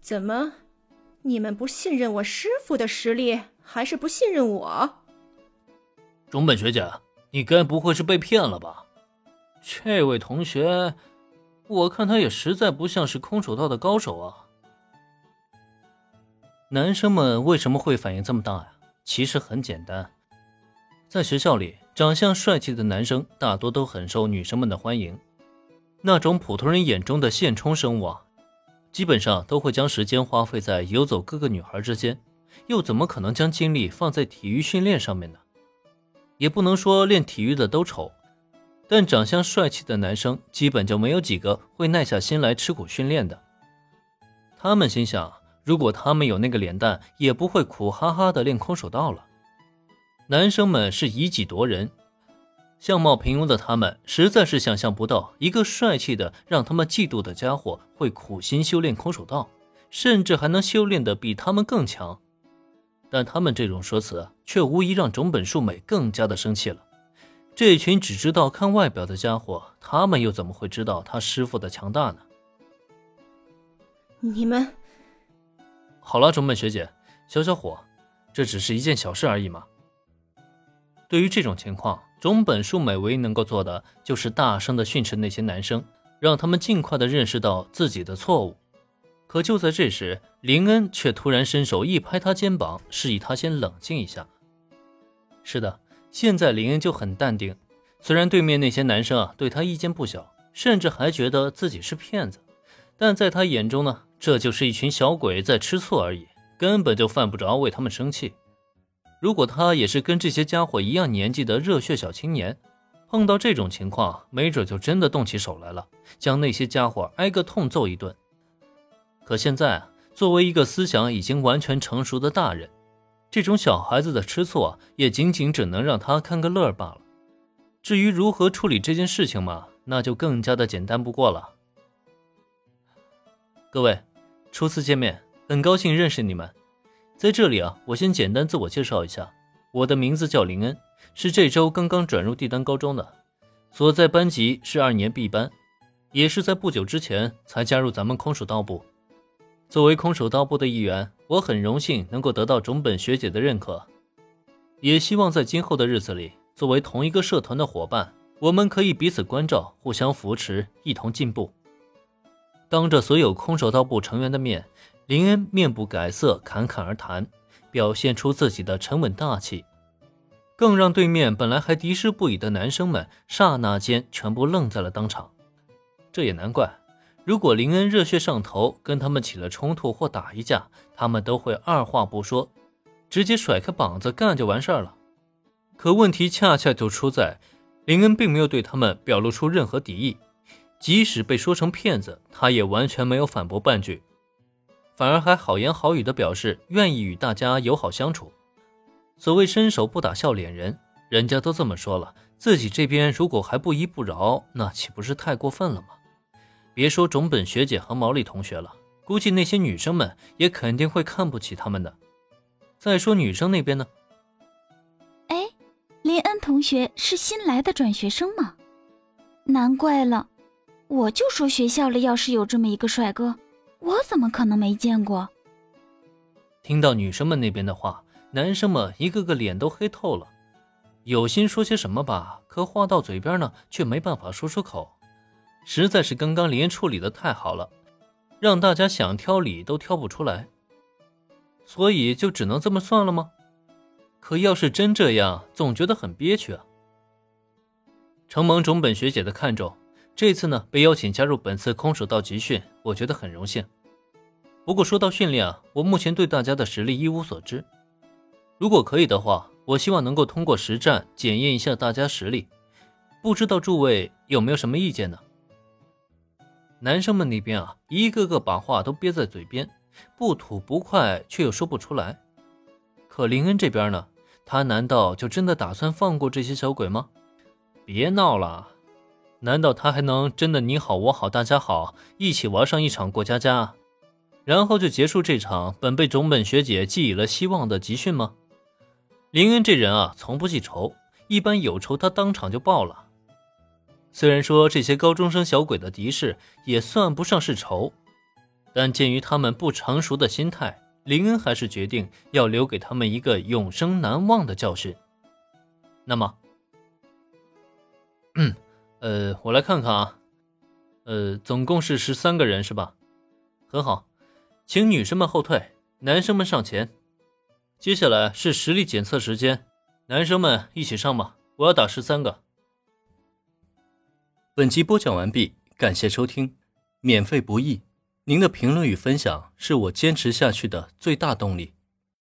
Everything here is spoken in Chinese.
怎么，你们不信任我师傅的实力，还是不信任我？中本学姐，你该不会是被骗了吧？这位同学，我看他也实在不像是空手道的高手啊。男生们为什么会反应这么大呀？其实很简单，在学校里，长相帅气的男生大多都很受女生们的欢迎。那种普通人眼中的现充生物啊，基本上都会将时间花费在游走各个女孩之间，又怎么可能将精力放在体育训练上面呢？也不能说练体育的都丑，但长相帅气的男生基本就没有几个会耐下心来吃苦训练的。他们心想，如果他们有那个脸蛋，也不会苦哈哈的练空手道了。男生们是以己夺人。相貌平庸的他们实在是想象不到，一个帅气的让他们嫉妒的家伙会苦心修炼空手道，甚至还能修炼的比他们更强。但他们这种说辞却无疑让种本树美更加的生气了。这群只知道看外表的家伙，他们又怎么会知道他师傅的强大呢？你们，好了，种本学姐，消消火，这只是一件小事而已嘛。对于这种情况。种本树美唯一能够做的就是大声的训斥那些男生，让他们尽快的认识到自己的错误。可就在这时，林恩却突然伸手一拍他肩膀，示意他先冷静一下。是的，现在林恩就很淡定。虽然对面那些男生啊对他意见不小，甚至还觉得自己是骗子，但在他眼中呢，这就是一群小鬼在吃醋而已，根本就犯不着为他们生气。如果他也是跟这些家伙一样年纪的热血小青年，碰到这种情况，没准就真的动起手来了，将那些家伙挨个痛揍一顿。可现在，作为一个思想已经完全成熟的大人，这种小孩子的吃醋，也仅仅只能让他看个乐罢了。至于如何处理这件事情嘛，那就更加的简单不过了。各位，初次见面，很高兴认识你们。在这里啊，我先简单自我介绍一下，我的名字叫林恩，是这周刚刚转入帝丹高中的，所在班级是二年 B 班，也是在不久之前才加入咱们空手道部。作为空手道部的一员，我很荣幸能够得到种本学姐的认可，也希望在今后的日子里，作为同一个社团的伙伴，我们可以彼此关照，互相扶持，一同进步。当着所有空手道部成员的面。林恩面不改色，侃侃而谈，表现出自己的沉稳大气，更让对面本来还敌视不已的男生们刹那间全部愣在了当场。这也难怪，如果林恩热血上头，跟他们起了冲突或打一架，他们都会二话不说，直接甩开膀子干就完事儿了。可问题恰恰就出在，林恩并没有对他们表露出任何敌意，即使被说成骗子，他也完全没有反驳半句。反而还好言好语的表示愿意与大家友好相处。所谓伸手不打笑脸人，人家都这么说了，自己这边如果还不依不饶，那岂不是太过分了吗？别说种本学姐和毛利同学了，估计那些女生们也肯定会看不起他们的。再说女生那边呢？哎，林恩同学是新来的转学生吗？难怪了，我就说学校里要是有这么一个帅哥。我怎么可能没见过？听到女生们那边的话，男生们一个个脸都黑透了，有心说些什么吧，可话到嘴边呢，却没办法说出口。实在是刚刚林处理的太好了，让大家想挑理都挑不出来，所以就只能这么算了吗？可要是真这样，总觉得很憋屈啊。承蒙种本学姐的看重。这次呢，被邀请加入本次空手道集训，我觉得很荣幸。不过说到训练啊，我目前对大家的实力一无所知。如果可以的话，我希望能够通过实战检验一下大家实力。不知道诸位有没有什么意见呢？男生们那边啊，一个个把话都憋在嘴边，不吐不快，却又说不出来。可林恩这边呢，他难道就真的打算放过这些小鬼吗？别闹了！难道他还能真的你好我好大家好，一起玩上一场过家家，然后就结束这场本被种本学姐寄予了希望的集训吗？林恩这人啊，从不记仇，一般有仇他当场就报了。虽然说这些高中生小鬼的敌视也算不上是仇，但鉴于他们不成熟的心态，林恩还是决定要留给他们一个永生难忘的教训。那么，嗯，呃，我来看看啊，呃，总共是十三个人是吧？很好，请女生们后退，男生们上前。接下来是实力检测时间，男生们一起上吧，我要打十三个。本集播讲完毕，感谢收听，免费不易，您的评论与分享是我坚持下去的最大动力。